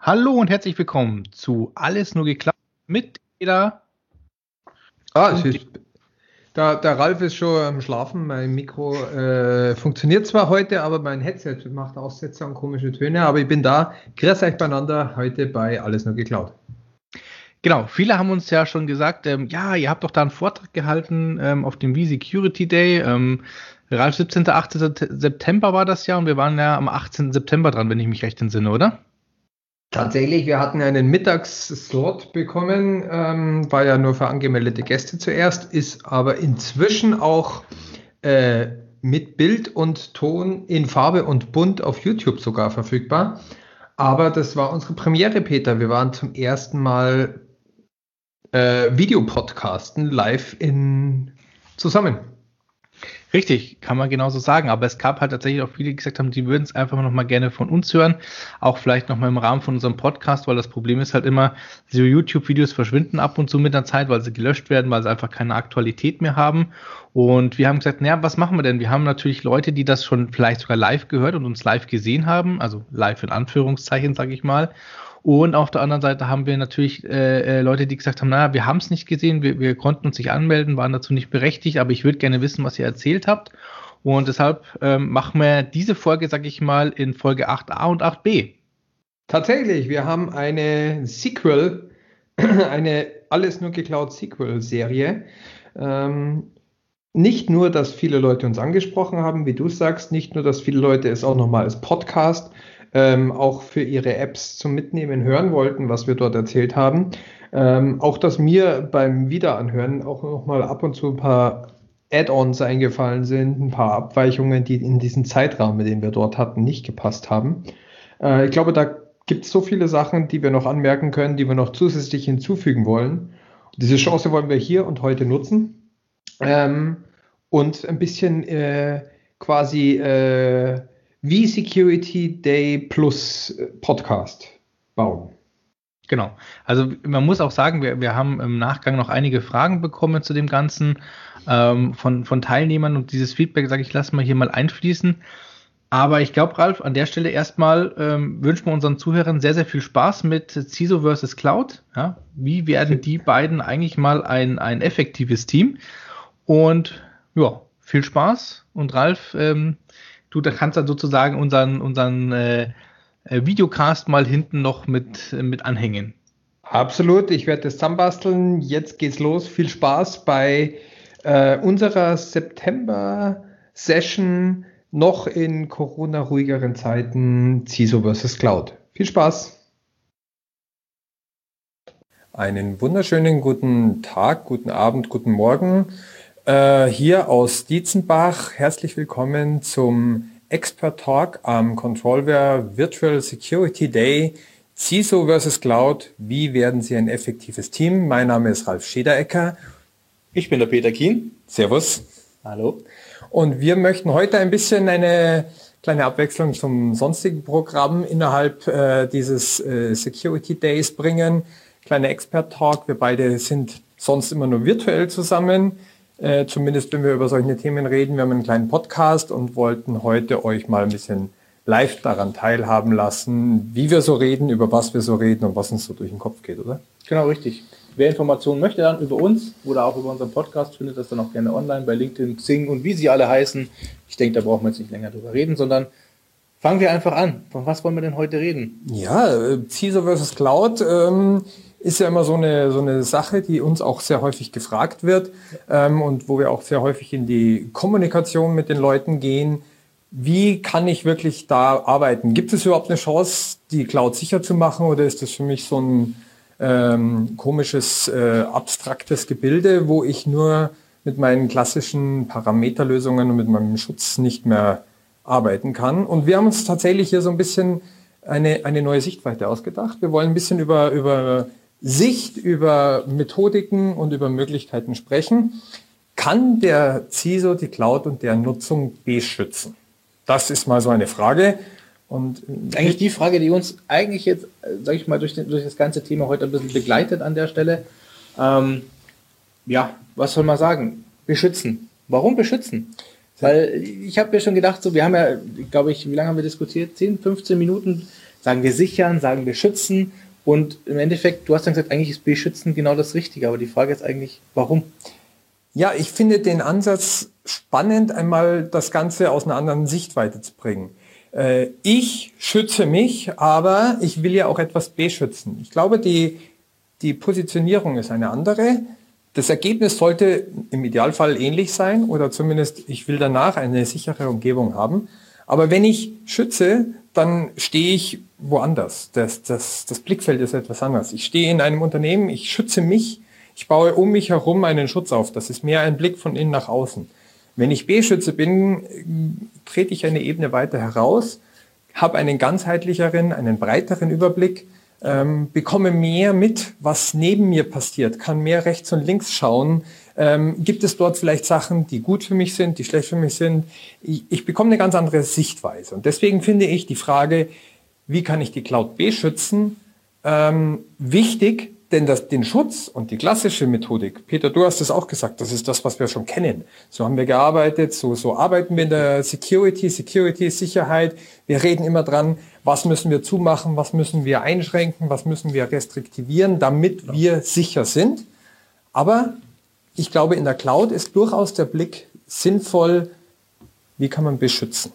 Hallo und herzlich willkommen zu Alles nur geklappt mit jeder. Ah, ist, da, der Ralf ist schon am Schlafen. Mein Mikro äh, funktioniert zwar heute, aber mein Headset macht Aussetzer und komische Töne. Aber ich bin da. Grüß euch beieinander heute bei Alles nur geklaut. Genau, viele haben uns ja schon gesagt, ähm, ja, ihr habt doch da einen Vortrag gehalten ähm, auf dem V-Security Day. Ähm, Ralf, 17. 18. September war das ja und wir waren ja am 18. September dran, wenn ich mich recht entsinne, oder? Tatsächlich, wir hatten einen Mittagsslot bekommen, ähm, war ja nur für angemeldete Gäste zuerst, ist aber inzwischen auch äh, mit Bild und Ton in Farbe und bunt auf YouTube sogar verfügbar. Aber das war unsere Premiere, Peter. Wir waren zum ersten Mal äh, Videopodcasten live in zusammen. Richtig, kann man genauso sagen. Aber es gab halt tatsächlich auch viele, die gesagt haben, die würden es einfach noch mal gerne von uns hören. Auch vielleicht noch mal im Rahmen von unserem Podcast, weil das Problem ist halt immer, so YouTube-Videos verschwinden ab und zu mit der Zeit, weil sie gelöscht werden, weil sie einfach keine Aktualität mehr haben. Und wir haben gesagt, naja, was machen wir denn? Wir haben natürlich Leute, die das schon vielleicht sogar live gehört und uns live gesehen haben, also live in Anführungszeichen, sage ich mal. Und auf der anderen Seite haben wir natürlich äh, äh Leute, die gesagt haben, naja, wir haben es nicht gesehen, wir, wir konnten uns nicht anmelden, waren dazu nicht berechtigt, aber ich würde gerne wissen, was ihr erzählt habt. Und deshalb ähm, machen wir diese Folge, sag ich mal, in Folge 8a und 8b. Tatsächlich, wir haben eine Sequel, eine alles nur geklaut Sequel-Serie. Ähm, nicht nur, dass viele Leute uns angesprochen haben, wie du sagst, nicht nur, dass viele Leute es auch nochmal als Podcast ähm, auch für ihre Apps zum Mitnehmen hören wollten, was wir dort erzählt haben. Ähm, auch, dass mir beim Wiederanhören auch nochmal ab und zu ein paar Add-ons eingefallen sind, ein paar Abweichungen, die in diesen Zeitrahmen, den wir dort hatten, nicht gepasst haben. Äh, ich glaube, da gibt es so viele Sachen, die wir noch anmerken können, die wir noch zusätzlich hinzufügen wollen. Diese Chance wollen wir hier und heute nutzen ähm, und ein bisschen äh, quasi äh, wie Security Day Plus äh, Podcast bauen. Genau. Also man muss auch sagen, wir, wir haben im Nachgang noch einige Fragen bekommen zu dem Ganzen ähm, von, von Teilnehmern und dieses Feedback, sage ich, lassen wir hier mal einfließen. Aber ich glaube, Ralf, an der Stelle erstmal ähm, wünschen wir unseren Zuhörern sehr, sehr viel Spaß mit CISO versus Cloud. Ja? Wie werden die beiden eigentlich mal ein, ein effektives Team? Und ja, viel Spaß. Und Ralf, ähm, du da kannst dann sozusagen unseren, unseren äh, äh, Videocast mal hinten noch mit, mit anhängen. Absolut, ich werde das zusammenbasteln. Jetzt geht's los. Viel Spaß bei äh, unserer September-Session noch in Corona-ruhigeren Zeiten CISO vs. Cloud. Viel Spaß! Einen wunderschönen guten Tag, guten Abend, guten Morgen. Äh, hier aus Dietzenbach. Herzlich willkommen zum Expert Talk am Controlware Virtual Security Day. CISO versus Cloud. Wie werden Sie ein effektives Team? Mein Name ist Ralf Schederecker. Ich bin der Peter Kien. Servus. Hallo. Und wir möchten heute ein bisschen eine kleine Abwechslung zum sonstigen Programm innerhalb äh, dieses äh, Security Days bringen. Kleiner Expert Talk. Wir beide sind sonst immer nur virtuell zusammen. Äh, zumindest wenn wir über solche Themen reden. Wir haben einen kleinen Podcast und wollten heute euch mal ein bisschen live daran teilhaben lassen, wie wir so reden, über was wir so reden und was uns so durch den Kopf geht, oder? Genau, richtig. Wer Informationen möchte dann über uns oder auch über unseren Podcast, findet das dann auch gerne online bei LinkedIn, Xing und wie sie alle heißen. Ich denke, da brauchen wir jetzt nicht länger drüber reden, sondern fangen wir einfach an. Von was wollen wir denn heute reden? Ja, äh, CISO versus Cloud. Ähm, ist ja immer so eine, so eine Sache, die uns auch sehr häufig gefragt wird ähm, und wo wir auch sehr häufig in die Kommunikation mit den Leuten gehen. Wie kann ich wirklich da arbeiten? Gibt es überhaupt eine Chance, die Cloud sicher zu machen oder ist das für mich so ein ähm, komisches, äh, abstraktes Gebilde, wo ich nur mit meinen klassischen Parameterlösungen und mit meinem Schutz nicht mehr arbeiten kann? Und wir haben uns tatsächlich hier so ein bisschen eine, eine neue Sichtweite ausgedacht. Wir wollen ein bisschen über, über Sicht über Methodiken und über Möglichkeiten sprechen, kann der CISO die Cloud und deren Nutzung beschützen? Das ist mal so eine Frage. Und eigentlich die Frage, die uns eigentlich jetzt, sage ich mal, durch, den, durch, das ganze Thema heute ein bisschen begleitet an der Stelle. Ähm, ja, was soll man sagen? Beschützen. Warum beschützen? Weil ich habe mir schon gedacht, so wir haben ja, glaube ich, wie lange haben wir diskutiert? 10, 15 Minuten sagen wir sichern, sagen wir schützen. Und im Endeffekt, du hast dann gesagt, eigentlich ist beschützen genau das Richtige. Aber die Frage ist eigentlich, warum? Ja, ich finde den Ansatz spannend, einmal das Ganze aus einer anderen Sichtweite zu bringen. Äh, ich schütze mich, aber ich will ja auch etwas beschützen. Ich glaube, die, die Positionierung ist eine andere. Das Ergebnis sollte im Idealfall ähnlich sein oder zumindest ich will danach eine sichere Umgebung haben. Aber wenn ich schütze, dann stehe ich woanders. Das, das, das Blickfeld ist etwas anders. Ich stehe in einem Unternehmen, ich schütze mich, ich baue um mich herum einen Schutz auf. Das ist mehr ein Blick von innen nach außen. Wenn ich B-Schütze bin, trete ich eine Ebene weiter heraus, habe einen ganzheitlicheren, einen breiteren Überblick, ähm, bekomme mehr mit, was neben mir passiert, kann mehr rechts und links schauen. Ähm, gibt es dort vielleicht Sachen, die gut für mich sind, die schlecht für mich sind? Ich, ich bekomme eine ganz andere Sichtweise. Und deswegen finde ich die Frage, wie kann ich die Cloud beschützen, ähm, wichtig, denn das, den Schutz und die klassische Methodik, Peter, du hast es auch gesagt, das ist das, was wir schon kennen. So haben wir gearbeitet, so, so arbeiten wir in der Security, Security Sicherheit. Wir reden immer dran, was müssen wir zumachen, was müssen wir einschränken, was müssen wir restriktivieren, damit wir sicher sind. Aber ich glaube, in der Cloud ist durchaus der Blick sinnvoll, wie kann man beschützen.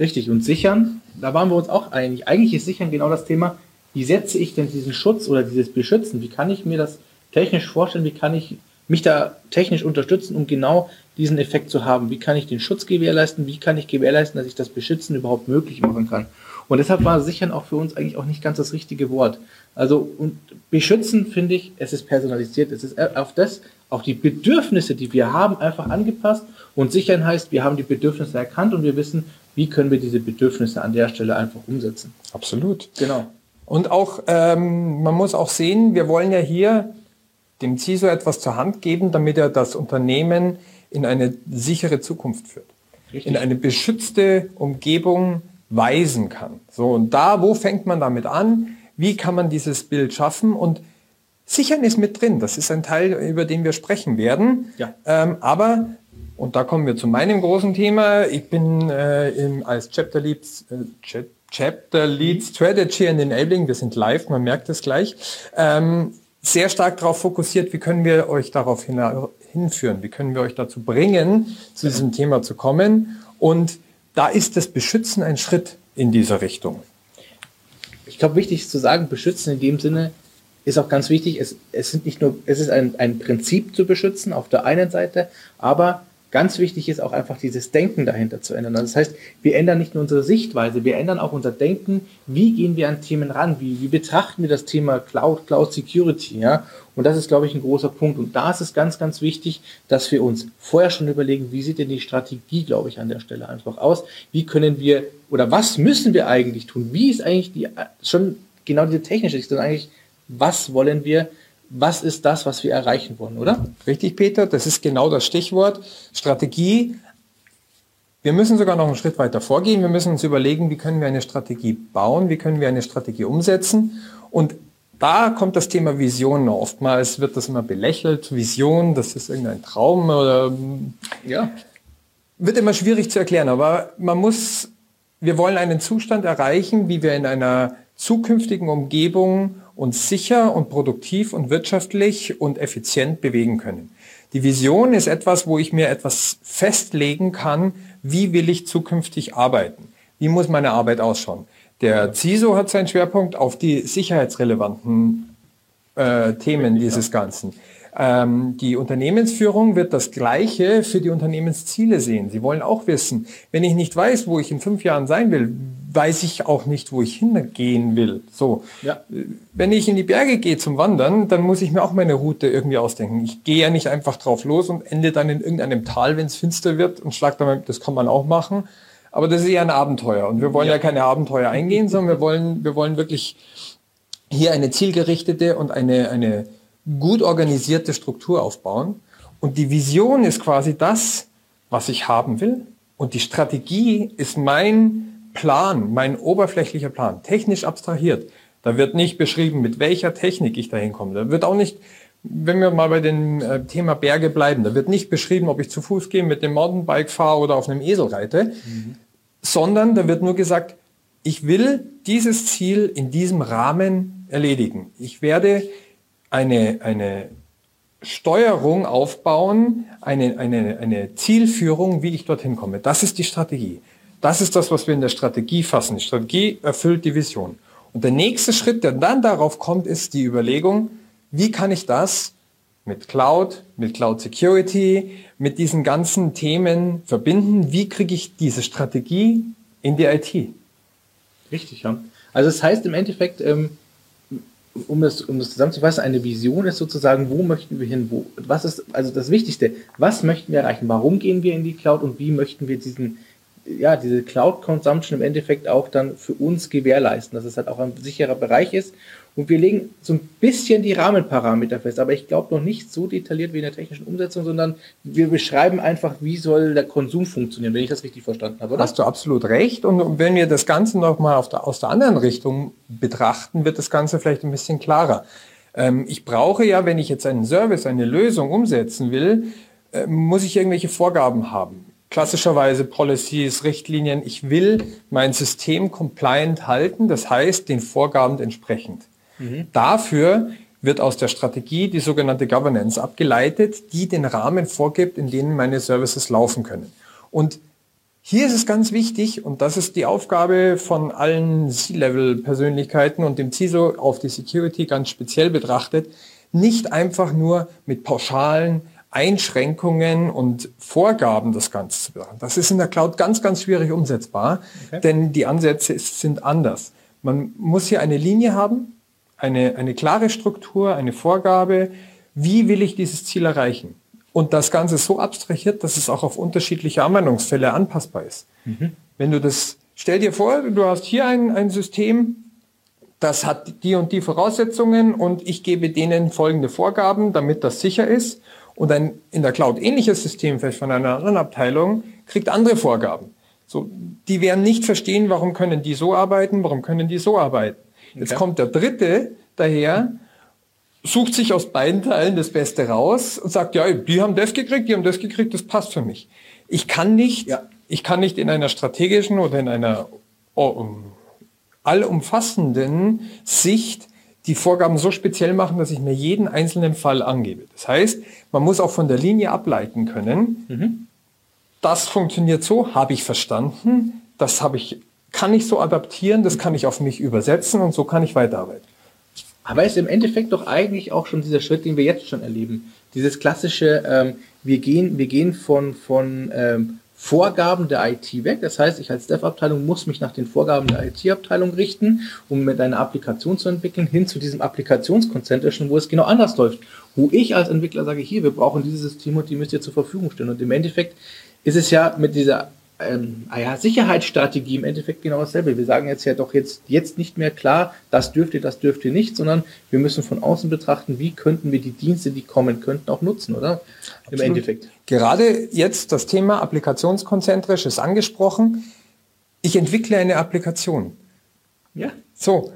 Richtig, und sichern, da waren wir uns auch einig. Eigentlich ist sichern genau das Thema, wie setze ich denn diesen Schutz oder dieses Beschützen? Wie kann ich mir das technisch vorstellen? Wie kann ich mich da technisch unterstützen, um genau diesen Effekt zu haben? Wie kann ich den Schutz gewährleisten? Wie kann ich gewährleisten, dass ich das Beschützen überhaupt möglich machen kann? Und deshalb war sichern auch für uns eigentlich auch nicht ganz das richtige Wort. Also und beschützen finde ich, es ist personalisiert, es ist auf das, auf die Bedürfnisse, die wir haben, einfach angepasst. Und sichern heißt, wir haben die Bedürfnisse erkannt und wir wissen, wie können wir diese Bedürfnisse an der Stelle einfach umsetzen. Absolut. Genau. Und auch, ähm, man muss auch sehen, wir wollen ja hier dem CISO etwas zur Hand geben, damit er das Unternehmen in eine sichere Zukunft führt. Richtig. In eine beschützte Umgebung weisen kann. So, und da, wo fängt man damit an? Wie kann man dieses Bild schaffen? Und Sichern ist mit drin. Das ist ein Teil, über den wir sprechen werden. Ja. Ähm, aber, und da kommen wir zu meinem großen Thema, ich bin äh, im, als Chapter Lead, äh, Chapter Lead Strategy and Enabling, wir sind live, man merkt es gleich, ähm, sehr stark darauf fokussiert, wie können wir euch darauf hin, hinführen, wie können wir euch dazu bringen, zu diesem Thema zu kommen. Und da ist das Beschützen ein Schritt in dieser Richtung. Ich glaube, wichtig ist zu sagen, beschützen in dem Sinne ist auch ganz wichtig. Es, es sind nicht nur, es ist ein, ein Prinzip zu beschützen auf der einen Seite, aber Ganz wichtig ist auch einfach dieses Denken dahinter zu ändern. Also das heißt, wir ändern nicht nur unsere Sichtweise, wir ändern auch unser Denken. Wie gehen wir an Themen ran? Wie, wie betrachten wir das Thema Cloud, Cloud Security? Ja? Und das ist, glaube ich, ein großer Punkt. Und da ist es ganz, ganz wichtig, dass wir uns vorher schon überlegen, wie sieht denn die Strategie, glaube ich, an der Stelle einfach aus? Wie können wir oder was müssen wir eigentlich tun? Wie ist eigentlich die schon genau diese technische sondern eigentlich, was wollen wir was ist das, was wir erreichen wollen, oder? Richtig, Peter, das ist genau das Stichwort. Strategie. Wir müssen sogar noch einen Schritt weiter vorgehen. Wir müssen uns überlegen, wie können wir eine Strategie bauen, wie können wir eine Strategie umsetzen. Und da kommt das Thema Vision. Oftmals wird das immer belächelt. Vision, das ist irgendein Traum oder ja. Wird immer schwierig zu erklären, aber man muss, wir wollen einen Zustand erreichen, wie wir in einer zukünftigen Umgebung uns sicher und produktiv und wirtschaftlich und effizient bewegen können. Die Vision ist etwas, wo ich mir etwas festlegen kann, wie will ich zukünftig arbeiten? Wie muss meine Arbeit ausschauen? Der CISO hat seinen Schwerpunkt auf die sicherheitsrelevanten äh, Themen dieses Ganzen. Ähm, die Unternehmensführung wird das Gleiche für die Unternehmensziele sehen. Sie wollen auch wissen, wenn ich nicht weiß, wo ich in fünf Jahren sein will, weiß ich auch nicht, wo ich hingehen will. So, ja. wenn ich in die Berge gehe zum Wandern, dann muss ich mir auch meine Route irgendwie ausdenken. Ich gehe ja nicht einfach drauf los und ende dann in irgendeinem Tal, wenn es finster wird und schlag dann, das kann man auch machen. Aber das ist eher ein Abenteuer und wir wollen ja, ja keine Abenteuer eingehen, sondern wir wollen, wir wollen wirklich hier eine zielgerichtete und eine, eine gut organisierte Struktur aufbauen. Und die Vision ist quasi das, was ich haben will. Und die Strategie ist mein Plan, mein oberflächlicher Plan, technisch abstrahiert. Da wird nicht beschrieben, mit welcher Technik ich dahin komme. Da wird auch nicht, wenn wir mal bei dem äh, Thema Berge bleiben, da wird nicht beschrieben, ob ich zu Fuß gehe, mit dem Mountainbike fahre oder auf einem Esel reite, mhm. sondern da wird nur gesagt, ich will dieses Ziel in diesem Rahmen erledigen. Ich werde eine, eine Steuerung aufbauen, eine, eine, eine Zielführung, wie ich dorthin komme. Das ist die Strategie. Das ist das, was wir in der Strategie fassen. Die Strategie erfüllt die Vision. Und der nächste Schritt, der dann darauf kommt, ist die Überlegung, wie kann ich das mit Cloud, mit Cloud Security, mit diesen ganzen Themen verbinden? Wie kriege ich diese Strategie in die IT? Richtig, ja. Also das heißt im Endeffekt, ähm, um das, um das zusammenzufassen, eine Vision ist sozusagen, wo möchten wir hin, wo, was ist, also das Wichtigste, was möchten wir erreichen, warum gehen wir in die Cloud und wie möchten wir diesen, ja, diese Cloud Consumption im Endeffekt auch dann für uns gewährleisten, dass es halt auch ein sicherer Bereich ist und wir legen so ein bisschen die Rahmenparameter fest, aber ich glaube noch nicht so detailliert wie in der technischen Umsetzung, sondern wir beschreiben einfach, wie soll der Konsum funktionieren, wenn ich das richtig verstanden habe, oder? Hast du absolut recht. Und wenn wir das Ganze nochmal aus der anderen Richtung betrachten, wird das Ganze vielleicht ein bisschen klarer. Ähm, ich brauche ja, wenn ich jetzt einen Service, eine Lösung umsetzen will, äh, muss ich irgendwelche Vorgaben haben klassischerweise Policies, Richtlinien. Ich will mein System compliant halten, das heißt den Vorgaben entsprechend. Mhm. Dafür wird aus der Strategie die sogenannte Governance abgeleitet, die den Rahmen vorgibt, in dem meine Services laufen können. Und hier ist es ganz wichtig, und das ist die Aufgabe von allen C-Level-Persönlichkeiten und dem CISO auf die Security ganz speziell betrachtet, nicht einfach nur mit pauschalen Einschränkungen und Vorgaben das Ganze zu machen. Das ist in der Cloud ganz, ganz schwierig umsetzbar, okay. denn die Ansätze sind anders. Man muss hier eine Linie haben, eine, eine klare Struktur, eine Vorgabe, wie will ich dieses Ziel erreichen. Und das Ganze so abstrahiert, dass es auch auf unterschiedliche Anwendungsfälle anpassbar ist. Mhm. Wenn du das, stell dir vor, du hast hier ein, ein System, das hat die und die Voraussetzungen und ich gebe denen folgende Vorgaben, damit das sicher ist. Und ein in der Cloud ähnliches System, vielleicht von einer anderen Abteilung, kriegt andere Vorgaben. So, die werden nicht verstehen, warum können die so arbeiten, warum können die so arbeiten. Jetzt okay. kommt der Dritte daher, sucht sich aus beiden Teilen das Beste raus und sagt, ja, die haben das gekriegt, die haben das gekriegt, das passt für mich. Ich kann nicht, ja. ich kann nicht in einer strategischen oder in einer oh, allumfassenden Sicht die Vorgaben so speziell machen, dass ich mir jeden einzelnen Fall angebe. Das heißt, man muss auch von der Linie ableiten können. Mhm. Das funktioniert so, habe ich verstanden, das habe ich kann ich so adaptieren, das kann ich auf mich übersetzen und so kann ich weiterarbeiten. Aber ist im Endeffekt doch eigentlich auch schon dieser Schritt, den wir jetzt schon erleben. Dieses klassische, ähm, wir, gehen, wir gehen von, von ähm, Vorgaben der IT weg. Das heißt, ich als Dev-Abteilung muss mich nach den Vorgaben der IT-Abteilung richten, um mit einer Applikation zu entwickeln, hin zu diesem Applikationskonzentrischen, wo es genau anders läuft. Wo ich als Entwickler sage, hier, wir brauchen dieses System und die müsst ihr zur Verfügung stellen. Und im Endeffekt ist es ja mit dieser ähm, ah ja, Sicherheitsstrategie im Endeffekt genau dasselbe. Wir sagen jetzt ja doch jetzt, jetzt nicht mehr klar, das dürft ihr, das dürft ihr nicht, sondern wir müssen von außen betrachten, wie könnten wir die Dienste, die kommen könnten, auch nutzen, oder? Absolut. Im Endeffekt. Gerade jetzt das Thema applikationskonzentrisch ist angesprochen. Ich entwickle eine Applikation. Ja. So.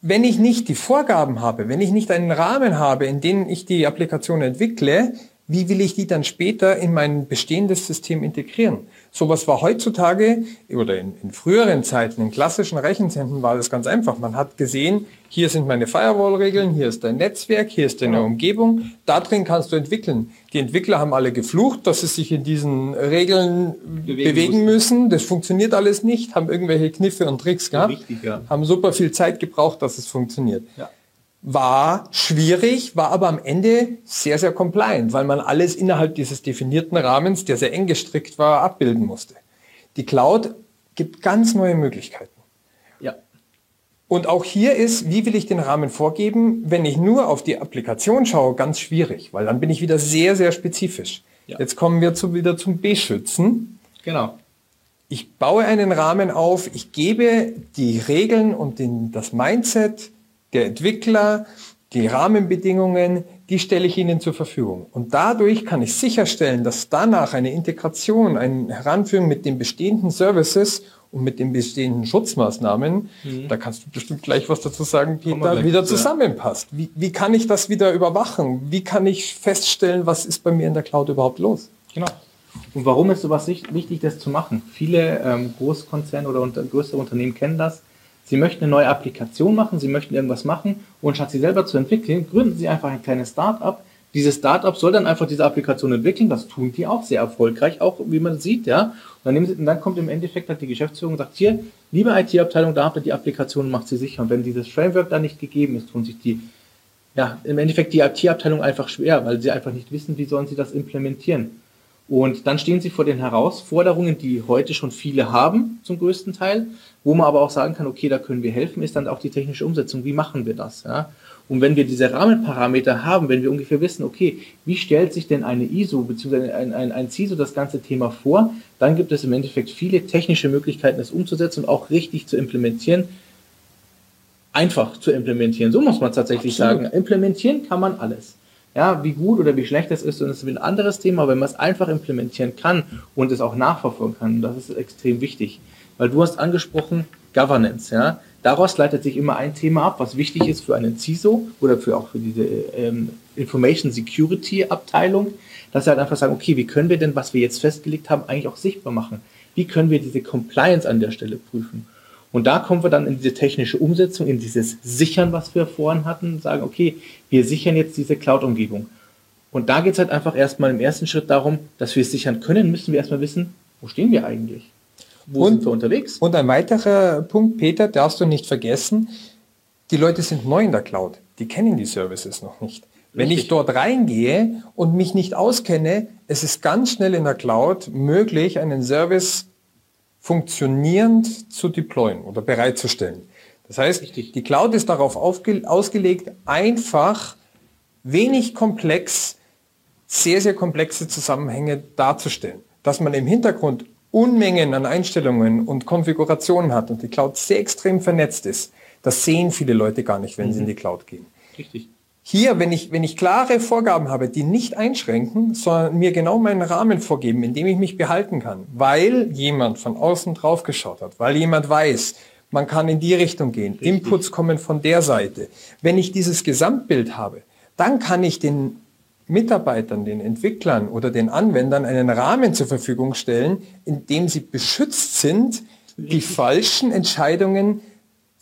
Wenn ich nicht die Vorgaben habe, wenn ich nicht einen Rahmen habe, in dem ich die Applikation entwickle, wie will ich die dann später in mein bestehendes System integrieren? Sowas war heutzutage oder in, in, früheren Zeiten, in klassischen Rechenzentren war das ganz einfach. Man hat gesehen, hier sind meine Firewall-Regeln, hier ist dein Netzwerk, hier ist deine Umgebung. Da drin kannst du entwickeln. Die Entwickler haben alle geflucht, dass sie sich in diesen Regeln bewegen, bewegen müssen. Das funktioniert alles nicht, haben irgendwelche Kniffe und Tricks gehabt, richtig, ja. haben super viel Zeit gebraucht, dass es funktioniert. Ja war schwierig, war aber am Ende sehr, sehr compliant, weil man alles innerhalb dieses definierten Rahmens, der sehr eng gestrickt war, abbilden musste. Die Cloud gibt ganz neue Möglichkeiten. Ja. Und auch hier ist, wie will ich den Rahmen vorgeben? Wenn ich nur auf die Applikation schaue, ganz schwierig, weil dann bin ich wieder sehr, sehr spezifisch. Ja. Jetzt kommen wir zu, wieder zum Beschützen. Genau. Ich baue einen Rahmen auf, ich gebe die Regeln und den, das Mindset der Entwickler, die Rahmenbedingungen, die stelle ich Ihnen zur Verfügung. Und dadurch kann ich sicherstellen, dass danach eine Integration, ein Heranführen mit den bestehenden Services und mit den bestehenden Schutzmaßnahmen, mhm. da kannst du bestimmt gleich was dazu sagen, Peter, wieder zusammenpasst. Wie, wie kann ich das wieder überwachen? Wie kann ich feststellen, was ist bei mir in der Cloud überhaupt los? Genau. Und warum ist sowas wichtig, das zu machen? Viele ähm, Großkonzerne oder unter, größere Unternehmen kennen das. Sie möchten eine neue Applikation machen, sie möchten irgendwas machen und statt sie selber zu entwickeln, gründen sie einfach ein kleines Start-up. Dieses Start-up soll dann einfach diese Applikation entwickeln. Das tun die auch sehr erfolgreich, auch wie man sieht, ja. Und dann, sie, und dann kommt im Endeffekt halt die Geschäftsführung und sagt, hier, liebe IT-Abteilung, da habt ihr die Applikation, macht sie sicher. Und wenn dieses Framework da nicht gegeben ist, tun sich die, ja, im Endeffekt die IT-Abteilung einfach schwer, weil sie einfach nicht wissen, wie sollen sie das implementieren. Und dann stehen sie vor den Herausforderungen, die heute schon viele haben, zum größten Teil, wo man aber auch sagen kann, okay, da können wir helfen, ist dann auch die technische Umsetzung. Wie machen wir das? Ja? Und wenn wir diese Rahmenparameter haben, wenn wir ungefähr wissen, okay, wie stellt sich denn eine ISO bzw. Ein, ein, ein CISO das ganze Thema vor, dann gibt es im Endeffekt viele technische Möglichkeiten, das umzusetzen und auch richtig zu implementieren. Einfach zu implementieren, so muss man tatsächlich Absolut. sagen. Implementieren kann man alles. Ja, wie gut oder wie schlecht das ist, und das ist ein anderes Thema, wenn man es einfach implementieren kann und es auch nachverfolgen kann, das ist extrem wichtig. Weil du hast angesprochen Governance, ja. Daraus leitet sich immer ein Thema ab, was wichtig ist für einen CISO oder für auch für diese ähm, Information Security Abteilung, dass sie halt einfach sagen, okay, wie können wir denn, was wir jetzt festgelegt haben, eigentlich auch sichtbar machen? Wie können wir diese Compliance an der Stelle prüfen? Und da kommen wir dann in diese technische Umsetzung, in dieses Sichern, was wir vorhin hatten, sagen, okay, wir sichern jetzt diese Cloud-Umgebung. Und da geht es halt einfach erstmal im ersten Schritt darum, dass wir es sichern können, müssen wir erstmal wissen, wo stehen wir eigentlich? Wo und, sind wir unterwegs? Und ein weiterer Punkt, Peter, darfst du nicht vergessen, die Leute sind neu in der Cloud. Die kennen die Services noch nicht. Wenn ich dort reingehe und mich nicht auskenne, es ist ganz schnell in der Cloud möglich, einen Service funktionierend zu deployen oder bereitzustellen. Das heißt, Richtig. die Cloud ist darauf ausgelegt, einfach, wenig komplex, sehr, sehr komplexe Zusammenhänge darzustellen. Dass man im Hintergrund Unmengen an Einstellungen und Konfigurationen hat und die Cloud sehr extrem vernetzt ist, das sehen viele Leute gar nicht, wenn mhm. sie in mhm. die Cloud gehen. Richtig. Hier, wenn ich, wenn ich klare Vorgaben habe, die nicht einschränken, sondern mir genau meinen Rahmen vorgeben, in dem ich mich behalten kann, weil jemand von außen drauf geschaut hat, weil jemand weiß, man kann in die Richtung gehen, Richtig. Inputs kommen von der Seite. Wenn ich dieses Gesamtbild habe, dann kann ich den Mitarbeitern, den Entwicklern oder den Anwendern einen Rahmen zur Verfügung stellen, in dem sie beschützt sind, die falschen Entscheidungen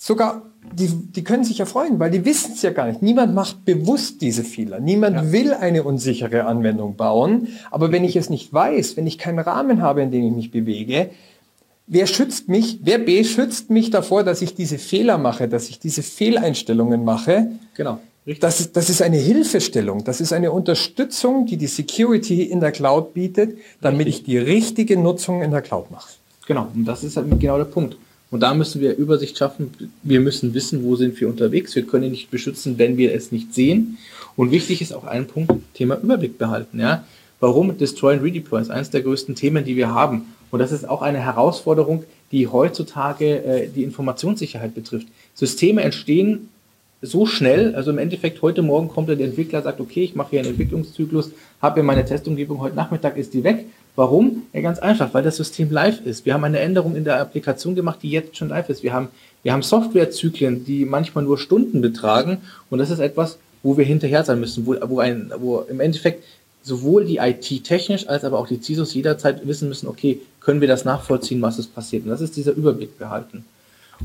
sogar die, die können sich ja freuen, weil die wissen es ja gar nicht. Niemand macht bewusst diese Fehler. Niemand ja. will eine unsichere Anwendung bauen. Aber wenn ich es nicht weiß, wenn ich keinen Rahmen habe, in dem ich mich bewege, wer schützt mich, wer beschützt mich davor, dass ich diese Fehler mache, dass ich diese Fehleinstellungen mache? Genau. Das ist, das ist eine Hilfestellung, das ist eine Unterstützung, die die Security in der Cloud bietet, damit Richtig. ich die richtige Nutzung in der Cloud mache. Genau, und das ist halt genau der Punkt. Und da müssen wir Übersicht schaffen. Wir müssen wissen, wo sind wir unterwegs. Wir können nicht beschützen, wenn wir es nicht sehen. Und wichtig ist auch ein Punkt, Thema Überblick behalten. Ja? Warum Destroy and Redeploy ist eines der größten Themen, die wir haben. Und das ist auch eine Herausforderung, die heutzutage äh, die Informationssicherheit betrifft. Systeme entstehen so schnell, also im Endeffekt heute Morgen kommt der Entwickler, sagt, okay, ich mache hier einen Entwicklungszyklus, habe hier meine Testumgebung, heute Nachmittag ist die weg Warum? Ja, ganz einfach, weil das System live ist. Wir haben eine Änderung in der Applikation gemacht, die jetzt schon live ist. Wir haben, wir haben Softwarezyklen, die manchmal nur Stunden betragen und das ist etwas, wo wir hinterher sein müssen, wo, wo, ein, wo im Endeffekt sowohl die IT technisch als aber auch die CISOs jederzeit wissen müssen, okay, können wir das nachvollziehen, was ist passiert. Und das ist dieser Überblick behalten.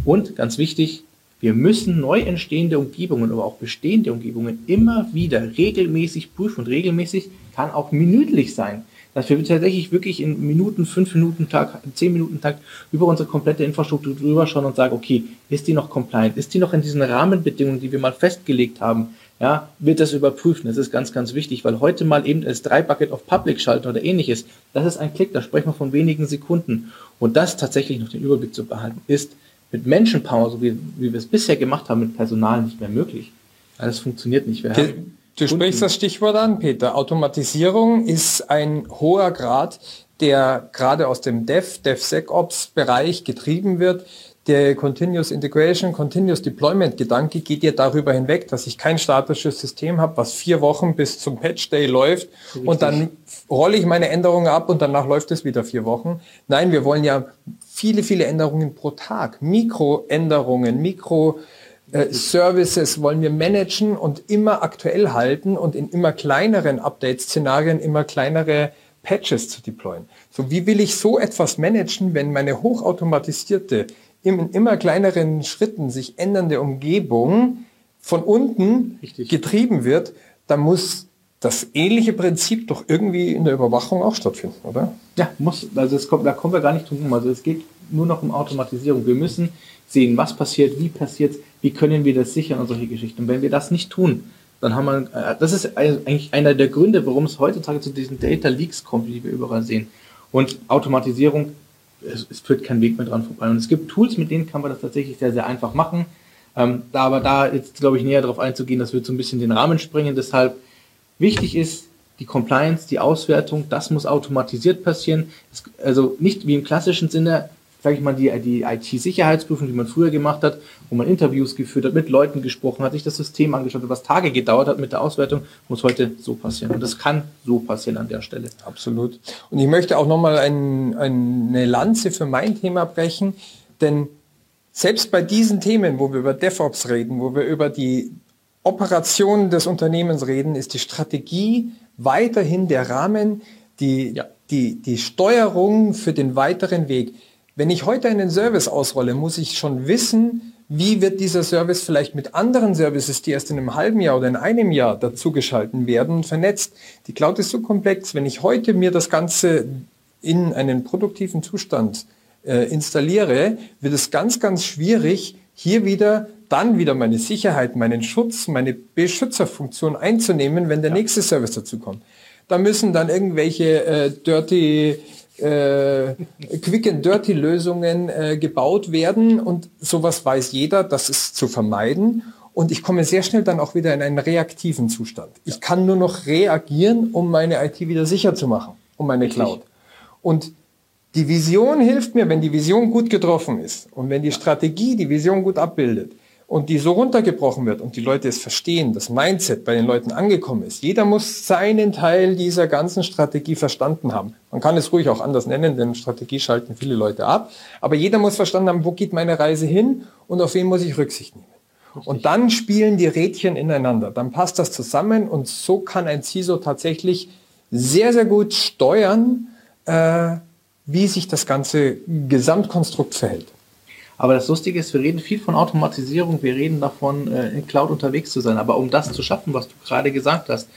Und ganz wichtig, wir müssen neu entstehende Umgebungen, aber auch bestehende Umgebungen immer wieder regelmäßig prüfen. Und regelmäßig kann auch minütlich sein dass wir tatsächlich wirklich in Minuten, fünf Minuten Tag, zehn Minuten Takt über unsere komplette Infrastruktur drüber schauen und sagen, okay, ist die noch compliant? Ist die noch in diesen Rahmenbedingungen, die wir mal festgelegt haben? Ja, wird das überprüfen. Das ist ganz, ganz wichtig, weil heute mal eben als drei Bucket of Public schalten oder ähnliches, das ist ein Klick, da sprechen wir von wenigen Sekunden. Und das tatsächlich noch den Überblick zu behalten, ist mit Menschenpower, so wie, wie wir es bisher gemacht haben, mit Personal nicht mehr möglich. Ja, das funktioniert nicht. Wir Du sprichst das Stichwort an, Peter. Automatisierung ist ein hoher Grad, der gerade aus dem Dev, DevSecOps-Bereich getrieben wird. Der Continuous Integration, Continuous Deployment Gedanke geht ja darüber hinweg, dass ich kein statisches System habe, was vier Wochen bis zum Patch Day läuft Richtig. und dann rolle ich meine Änderungen ab und danach läuft es wieder vier Wochen. Nein, wir wollen ja viele, viele Änderungen pro Tag, Mikroänderungen, Mikro äh, Services wollen wir managen und immer aktuell halten und in immer kleineren Update-Szenarien immer kleinere Patches zu deployen. So, wie will ich so etwas managen, wenn meine hochautomatisierte, in immer kleineren Schritten sich ändernde Umgebung von unten Richtig. getrieben wird, dann muss das ähnliche Prinzip doch irgendwie in der Überwachung auch stattfinden, oder? Ja, muss. Also es kommt, da kommen wir gar nicht drum Also es geht nur noch um Automatisierung. Wir müssen sehen, was passiert, wie passiert wie können wir das sichern und solche Geschichten. Und wenn wir das nicht tun, dann haben wir, äh, das ist eigentlich einer der Gründe, warum es heutzutage zu diesen Data Leaks kommt, die wir überall sehen. Und Automatisierung, es, es führt kein Weg mehr dran vorbei. Und es gibt Tools, mit denen kann man das tatsächlich sehr, sehr einfach machen. Ähm, da aber da jetzt, glaube ich, näher darauf einzugehen, das wird so ein bisschen den Rahmen springen. Deshalb wichtig ist, die Compliance, die Auswertung, das muss automatisiert passieren. Es, also nicht wie im klassischen Sinne, sage ich mal, die, die IT-Sicherheitsprüfung, die man früher gemacht hat, wo man Interviews geführt hat, mit Leuten gesprochen hat, sich das System angeschaut hat, was Tage gedauert hat mit der Auswertung, muss heute so passieren. Und das kann so passieren an der Stelle. Absolut. Und ich möchte auch nochmal ein, eine Lanze für mein Thema brechen, denn selbst bei diesen Themen, wo wir über DevOps reden, wo wir über die Operationen des Unternehmens reden, ist die Strategie weiterhin der Rahmen, die, ja. die, die Steuerung für den weiteren Weg. Wenn ich heute einen Service ausrolle, muss ich schon wissen, wie wird dieser Service vielleicht mit anderen Services, die erst in einem halben Jahr oder in einem Jahr dazugeschalten werden, vernetzt. Die Cloud ist so komplex. Wenn ich heute mir das Ganze in einen produktiven Zustand äh, installiere, wird es ganz, ganz schwierig, hier wieder dann wieder meine Sicherheit, meinen Schutz, meine Beschützerfunktion einzunehmen, wenn der ja. nächste Service dazu kommt. Da müssen dann irgendwelche äh, dirty äh, Quick and Dirty Lösungen äh, gebaut werden und sowas weiß jeder, das ist zu vermeiden. Und ich komme sehr schnell dann auch wieder in einen reaktiven Zustand. Ich kann nur noch reagieren, um meine IT wieder sicher zu machen, um meine Cloud. Und die Vision hilft mir, wenn die Vision gut getroffen ist und wenn die Strategie die Vision gut abbildet, und die so runtergebrochen wird und die Leute es verstehen, das Mindset bei den Leuten angekommen ist. Jeder muss seinen Teil dieser ganzen Strategie verstanden haben. Man kann es ruhig auch anders nennen, denn Strategie schalten viele Leute ab. Aber jeder muss verstanden haben, wo geht meine Reise hin und auf wen muss ich Rücksicht nehmen. Und dann spielen die Rädchen ineinander. Dann passt das zusammen und so kann ein CISO tatsächlich sehr, sehr gut steuern, äh, wie sich das ganze Gesamtkonstrukt verhält. Aber das Lustige ist, wir reden viel von Automatisierung, wir reden davon, äh, in Cloud unterwegs zu sein. Aber um das zu schaffen, was du gerade gesagt hast,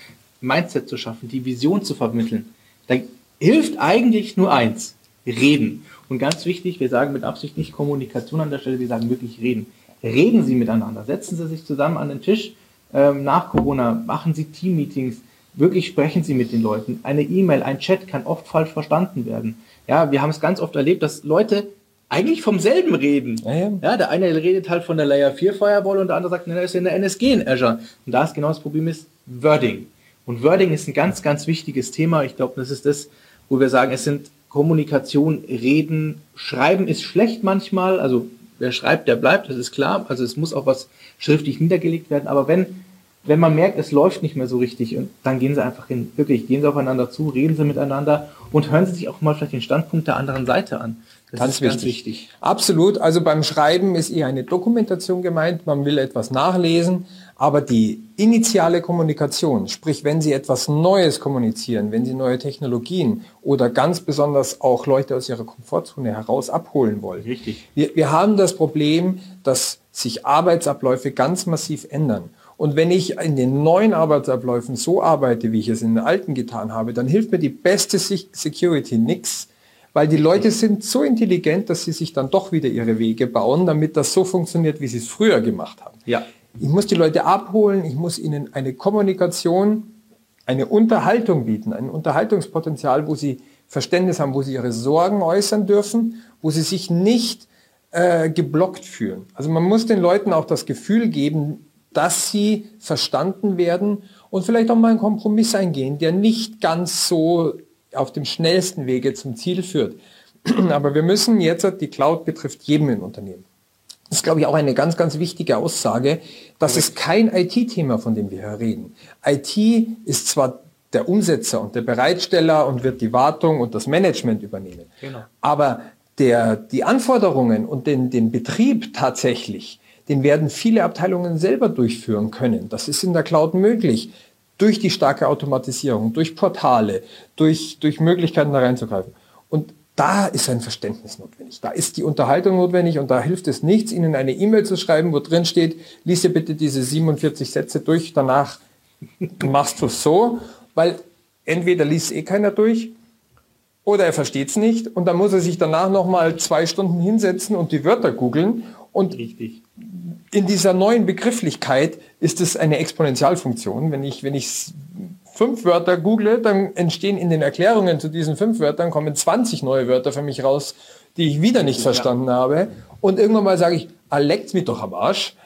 Mindset zu schaffen, die Vision zu vermitteln, da hilft eigentlich nur eins, reden. Und ganz wichtig, wir sagen mit Absicht nicht Kommunikation an der Stelle, wir sagen wirklich reden. Reden Sie miteinander, setzen Sie sich zusammen an den Tisch ähm, nach Corona, machen Sie Team-Meetings, wirklich sprechen Sie mit den Leuten. Eine E-Mail, ein Chat kann oft falsch verstanden werden. Ja, wir haben es ganz oft erlebt, dass Leute eigentlich vom selben reden. Ja, ja. ja, der eine redet halt von der Layer 4 Firewall und der andere sagt, ne, das ist ja eine NSG in Azure. Und da ist genau das Problem ist Wording. Und Wording ist ein ganz, ganz wichtiges Thema. Ich glaube, das ist das, wo wir sagen, es sind Kommunikation, Reden, Schreiben ist schlecht manchmal. Also wer schreibt, der bleibt, das ist klar. Also es muss auch was schriftlich niedergelegt werden. Aber wenn, wenn man merkt, es läuft nicht mehr so richtig, und dann gehen Sie einfach hin, wirklich, gehen Sie aufeinander zu, reden Sie miteinander und hören Sie sich auch mal vielleicht den Standpunkt der anderen Seite an. Das ganz ist wichtig. ganz wichtig. Absolut. Also beim Schreiben ist eher eine Dokumentation gemeint. Man will etwas nachlesen. Aber die initiale Kommunikation, sprich, wenn Sie etwas Neues kommunizieren, wenn Sie neue Technologien oder ganz besonders auch Leute aus ihrer Komfortzone heraus abholen wollen. Richtig. Wir, wir haben das Problem, dass sich Arbeitsabläufe ganz massiv ändern. Und wenn ich in den neuen Arbeitsabläufen so arbeite, wie ich es in den alten getan habe, dann hilft mir die beste Security nichts, weil die Leute sind so intelligent, dass sie sich dann doch wieder ihre Wege bauen, damit das so funktioniert, wie sie es früher gemacht haben. Ja. Ich muss die Leute abholen, ich muss ihnen eine Kommunikation, eine Unterhaltung bieten, ein Unterhaltungspotenzial, wo sie Verständnis haben, wo sie ihre Sorgen äußern dürfen, wo sie sich nicht äh, geblockt fühlen. Also man muss den Leuten auch das Gefühl geben, dass sie verstanden werden und vielleicht auch mal einen Kompromiss eingehen, der nicht ganz so auf dem schnellsten Wege zum Ziel führt. Aber wir müssen jetzt, die Cloud betrifft jeden im Unternehmen. Das ist, glaube ich, auch eine ganz, ganz wichtige Aussage. Das ist kein IT-Thema, von dem wir hier reden. IT ist zwar der Umsetzer und der Bereitsteller und wird die Wartung und das Management übernehmen. Genau. Aber der, die Anforderungen und den, den Betrieb tatsächlich, den werden viele Abteilungen selber durchführen können. Das ist in der Cloud möglich durch die starke Automatisierung, durch Portale, durch, durch Möglichkeiten da reinzugreifen. Und da ist ein Verständnis notwendig. Da ist die Unterhaltung notwendig und da hilft es nichts, Ihnen eine E-Mail zu schreiben, wo drin steht, lies dir bitte diese 47 Sätze durch, danach machst du es so, weil entweder liest eh keiner durch oder er versteht es nicht und dann muss er sich danach nochmal zwei Stunden hinsetzen und die Wörter googeln und Richtig. In dieser neuen Begrifflichkeit ist es eine Exponentialfunktion. Wenn ich, wenn ich fünf Wörter google, dann entstehen in den Erklärungen zu diesen fünf Wörtern, kommen 20 neue Wörter für mich raus, die ich wieder nicht verstanden ja. habe. Und irgendwann mal sage ich, ah, leckt mich doch am Arsch.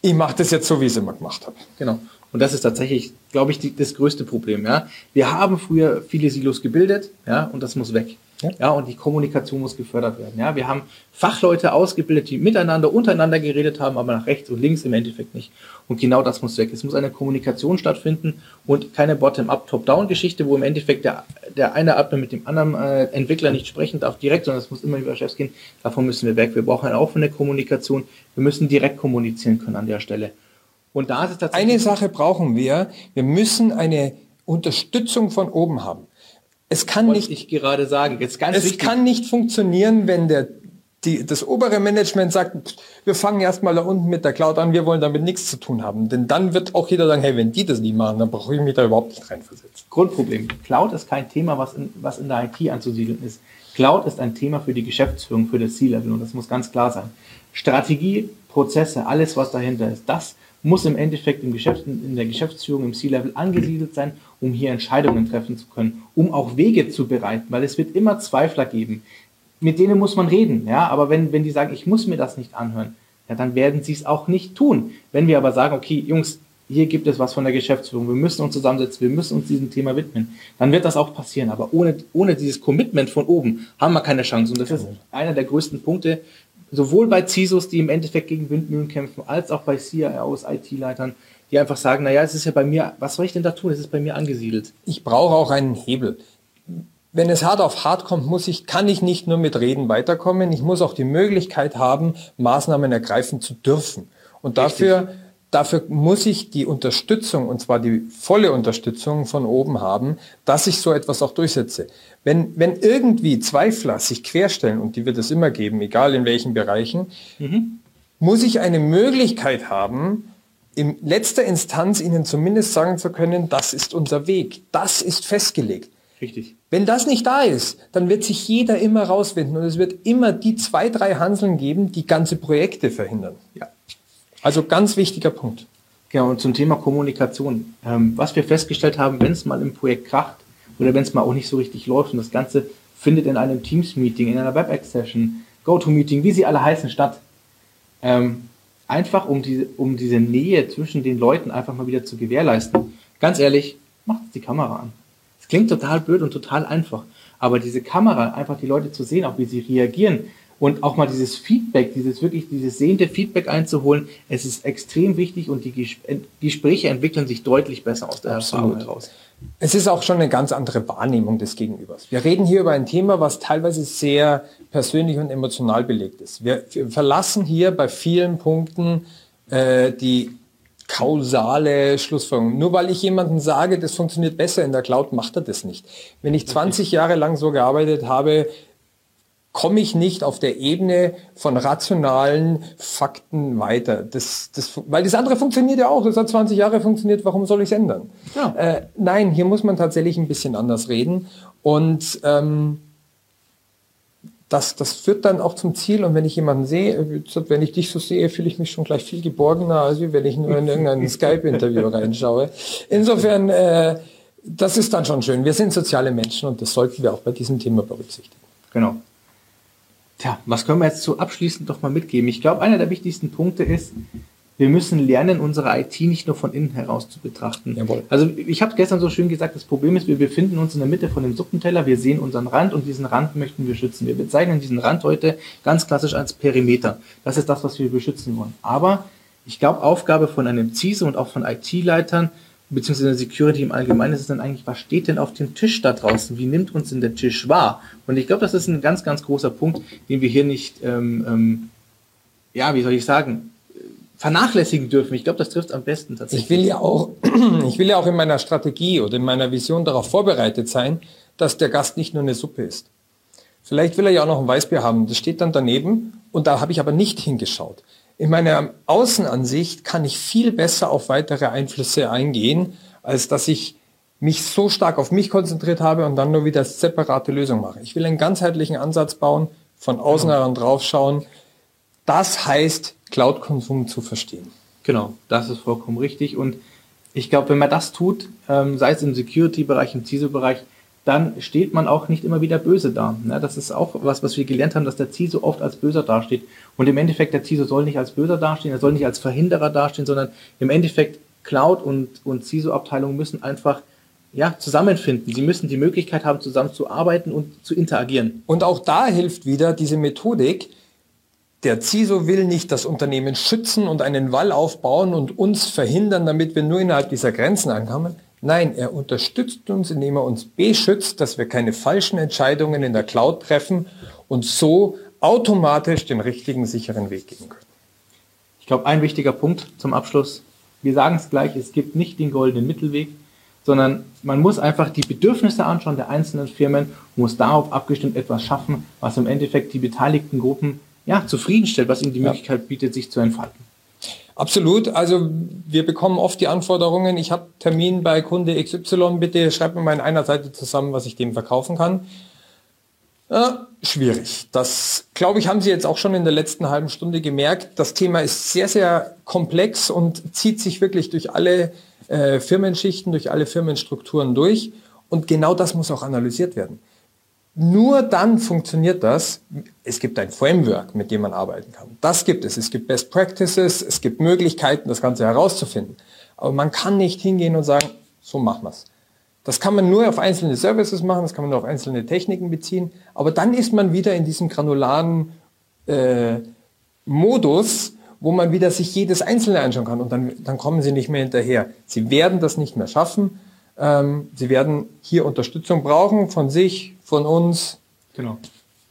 Ich mache das jetzt so, wie ich es immer gemacht habe. Genau. Und das ist tatsächlich, glaube ich, die, das größte Problem. Ja? Wir haben früher viele Silos gebildet, ja, und das muss weg. Ja. ja, und die Kommunikation muss gefördert werden. Ja, wir haben Fachleute ausgebildet, die miteinander, untereinander geredet haben, aber nach rechts und links im Endeffekt nicht. Und genau das muss weg. Es muss eine Kommunikation stattfinden und keine Bottom-up, Top-down-Geschichte, wo im Endeffekt der, der eine Admin mit dem anderen äh, Entwickler nicht sprechen darf direkt, sondern es muss immer über Chefs gehen. Davon müssen wir weg. Wir brauchen eine offene Kommunikation. Wir müssen direkt kommunizieren können an der Stelle. Und da ist es tatsächlich. Eine Sache brauchen wir. Wir müssen eine Unterstützung von oben haben. Es kann nicht, ich gerade sagen, jetzt ganz es wichtig. kann nicht funktionieren, wenn der, die, das obere Management sagt, wir fangen erstmal da unten mit der Cloud an, wir wollen damit nichts zu tun haben. Denn dann wird auch jeder sagen, hey, wenn die das nicht machen, dann brauche ich mich da überhaupt nicht reinversetzen. Grundproblem. Cloud ist kein Thema, was in, was in der IT anzusiedeln ist. Cloud ist ein Thema für die Geschäftsführung, für das C-Level und das muss ganz klar sein. Strategie, Prozesse, alles, was dahinter ist, das muss im Endeffekt im Geschäft, in der Geschäftsführung im C-Level angesiedelt sein, um hier Entscheidungen treffen zu können, um auch Wege zu bereiten, weil es wird immer Zweifler geben. Mit denen muss man reden, ja, aber wenn, wenn die sagen, ich muss mir das nicht anhören, ja, dann werden sie es auch nicht tun. Wenn wir aber sagen, okay, Jungs, hier gibt es was von der Geschäftsführung, wir müssen uns zusammensetzen, wir müssen uns diesem Thema widmen, dann wird das auch passieren. Aber ohne, ohne dieses Commitment von oben haben wir keine Chance. Und das ist einer der größten Punkte, sowohl bei CISOs, die im Endeffekt gegen Windmühlen kämpfen, als auch bei CIOs, IT-Leitern, die einfach sagen, naja, es ist ja bei mir, was soll ich denn da tun? Es ist bei mir angesiedelt. Ich brauche auch einen Hebel. Wenn es hart auf hart kommt, muss ich, kann ich nicht nur mit Reden weiterkommen. Ich muss auch die Möglichkeit haben, Maßnahmen ergreifen zu dürfen. Und Richtig dafür muss ich die Unterstützung, und zwar die volle Unterstützung von oben haben, dass ich so etwas auch durchsetze. Wenn, wenn irgendwie Zweifler sich querstellen, und die wird es immer geben, egal in welchen Bereichen, mhm. muss ich eine Möglichkeit haben, in letzter Instanz ihnen zumindest sagen zu können, das ist unser Weg, das ist festgelegt. Richtig. Wenn das nicht da ist, dann wird sich jeder immer rausfinden und es wird immer die zwei, drei Hanseln geben, die ganze Projekte verhindern. Ja. Also ganz wichtiger Punkt. Genau, und zum Thema Kommunikation. Ähm, was wir festgestellt haben, wenn es mal im Projekt kracht oder wenn es mal auch nicht so richtig läuft und das Ganze findet in einem Teams-Meeting, in einer WebEx-Session, GoTo-Meeting, wie sie alle heißen, statt. Ähm, einfach um diese, um diese Nähe zwischen den Leuten einfach mal wieder zu gewährleisten. Ganz ehrlich, macht die Kamera an. Es klingt total blöd und total einfach. Aber diese Kamera, einfach die Leute zu sehen, auch wie sie reagieren, und auch mal dieses Feedback, dieses wirklich, dieses sehende Feedback einzuholen, es ist extrem wichtig und die Gespräche entwickeln sich deutlich besser aus der Absolut. Erfahrung heraus. Es ist auch schon eine ganz andere Wahrnehmung des Gegenübers. Wir reden hier über ein Thema, was teilweise sehr persönlich und emotional belegt ist. Wir, wir verlassen hier bei vielen Punkten äh, die kausale Schlussfolgerung. Nur weil ich jemandem sage, das funktioniert besser in der Cloud, macht er das nicht. Wenn ich 20 Jahre lang so gearbeitet habe, komme ich nicht auf der Ebene von rationalen Fakten weiter. Das, das, weil das andere funktioniert ja auch. Das hat 20 Jahre funktioniert. Warum soll ich es ändern? Ja. Äh, nein, hier muss man tatsächlich ein bisschen anders reden. Und ähm, das, das führt dann auch zum Ziel. Und wenn ich jemanden sehe, wenn ich dich so sehe, fühle ich mich schon gleich viel geborgener, als wenn ich nur in irgendein Skype-Interview reinschaue. Insofern, äh, das ist dann schon schön. Wir sind soziale Menschen und das sollten wir auch bei diesem Thema berücksichtigen. Genau. Tja, was können wir jetzt so abschließend doch mal mitgeben? Ich glaube, einer der wichtigsten Punkte ist, wir müssen lernen, unsere IT nicht nur von innen heraus zu betrachten. Jawohl. Also ich habe gestern so schön gesagt, das Problem ist, wir befinden uns in der Mitte von dem Suppenteller, wir sehen unseren Rand und diesen Rand möchten wir schützen. Wir bezeichnen diesen Rand heute ganz klassisch als Perimeter. Das ist das, was wir beschützen wollen. Aber ich glaube, Aufgabe von einem CISO und auch von IT-Leitern beziehungsweise Security im Allgemeinen ist es dann eigentlich, was steht denn auf dem Tisch da draußen? Wie nimmt uns denn der Tisch wahr? Und ich glaube, das ist ein ganz, ganz großer Punkt, den wir hier nicht, ähm, ähm, ja, wie soll ich sagen, vernachlässigen dürfen. Ich glaube, das trifft am besten tatsächlich. Ich will ja auch, ich will ja auch in meiner Strategie oder in meiner Vision darauf vorbereitet sein, dass der Gast nicht nur eine Suppe ist. Vielleicht will er ja auch noch ein Weißbier haben. Das steht dann daneben und da habe ich aber nicht hingeschaut. In meiner Außenansicht kann ich viel besser auf weitere Einflüsse eingehen, als dass ich mich so stark auf mich konzentriert habe und dann nur wieder separate Lösungen mache. Ich will einen ganzheitlichen Ansatz bauen, von außen genau. heran draufschauen. Das heißt, Cloud-Konsum zu verstehen. Genau, das ist vollkommen richtig. Und ich glaube, wenn man das tut, ähm, sei es im Security-Bereich, im CISO-Bereich, dann steht man auch nicht immer wieder böse da. Ne? Das ist auch was, was wir gelernt haben, dass der CISO oft als böser dasteht. Und im Endeffekt, der CISO soll nicht als böser dastehen, er soll nicht als Verhinderer dastehen, sondern im Endeffekt Cloud und, und CISO-Abteilungen müssen einfach ja, zusammenfinden. Sie müssen die Möglichkeit haben, zusammen zu arbeiten und zu interagieren. Und auch da hilft wieder diese Methodik. Der CISO will nicht das Unternehmen schützen und einen Wall aufbauen und uns verhindern, damit wir nur innerhalb dieser Grenzen ankommen. Nein, er unterstützt uns, indem er uns beschützt, dass wir keine falschen Entscheidungen in der Cloud treffen und so automatisch den richtigen, sicheren Weg gehen können. Ich glaube, ein wichtiger Punkt zum Abschluss. Wir sagen es gleich, es gibt nicht den goldenen Mittelweg, sondern man muss einfach die Bedürfnisse anschauen der einzelnen Firmen und muss darauf abgestimmt etwas schaffen, was im Endeffekt die beteiligten Gruppen ja, zufriedenstellt, was ihnen die Möglichkeit bietet, sich zu entfalten. Absolut. Also wir bekommen oft die Anforderungen, ich habe Termin bei Kunde XY, bitte schreib mir mal in einer Seite zusammen, was ich dem verkaufen kann. Äh, schwierig. Das, glaube ich, haben Sie jetzt auch schon in der letzten halben Stunde gemerkt. Das Thema ist sehr, sehr komplex und zieht sich wirklich durch alle äh, Firmenschichten, durch alle Firmenstrukturen durch. Und genau das muss auch analysiert werden. Nur dann funktioniert das. Es gibt ein Framework, mit dem man arbeiten kann. Das gibt es. Es gibt Best Practices, es gibt Möglichkeiten, das Ganze herauszufinden. Aber man kann nicht hingehen und sagen, so machen wir es. Das kann man nur auf einzelne Services machen, das kann man nur auf einzelne Techniken beziehen. Aber dann ist man wieder in diesem granularen äh, Modus, wo man wieder sich jedes Einzelne anschauen kann. Und dann, dann kommen sie nicht mehr hinterher. Sie werden das nicht mehr schaffen. Ähm, sie werden hier Unterstützung brauchen von sich, von uns. Genau.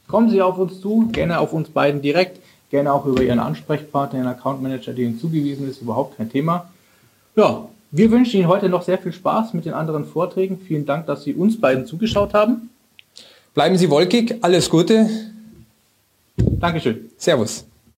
Kommen Sie auf uns zu, gerne auf uns beiden direkt, gerne auch über Ihren Ansprechpartner, Ihren Account Manager, der Ihnen zugewiesen ist, überhaupt kein Thema. Ja, wir wünschen Ihnen heute noch sehr viel Spaß mit den anderen Vorträgen. Vielen Dank, dass Sie uns beiden zugeschaut haben. Bleiben Sie wolkig, alles Gute. Dankeschön. Servus.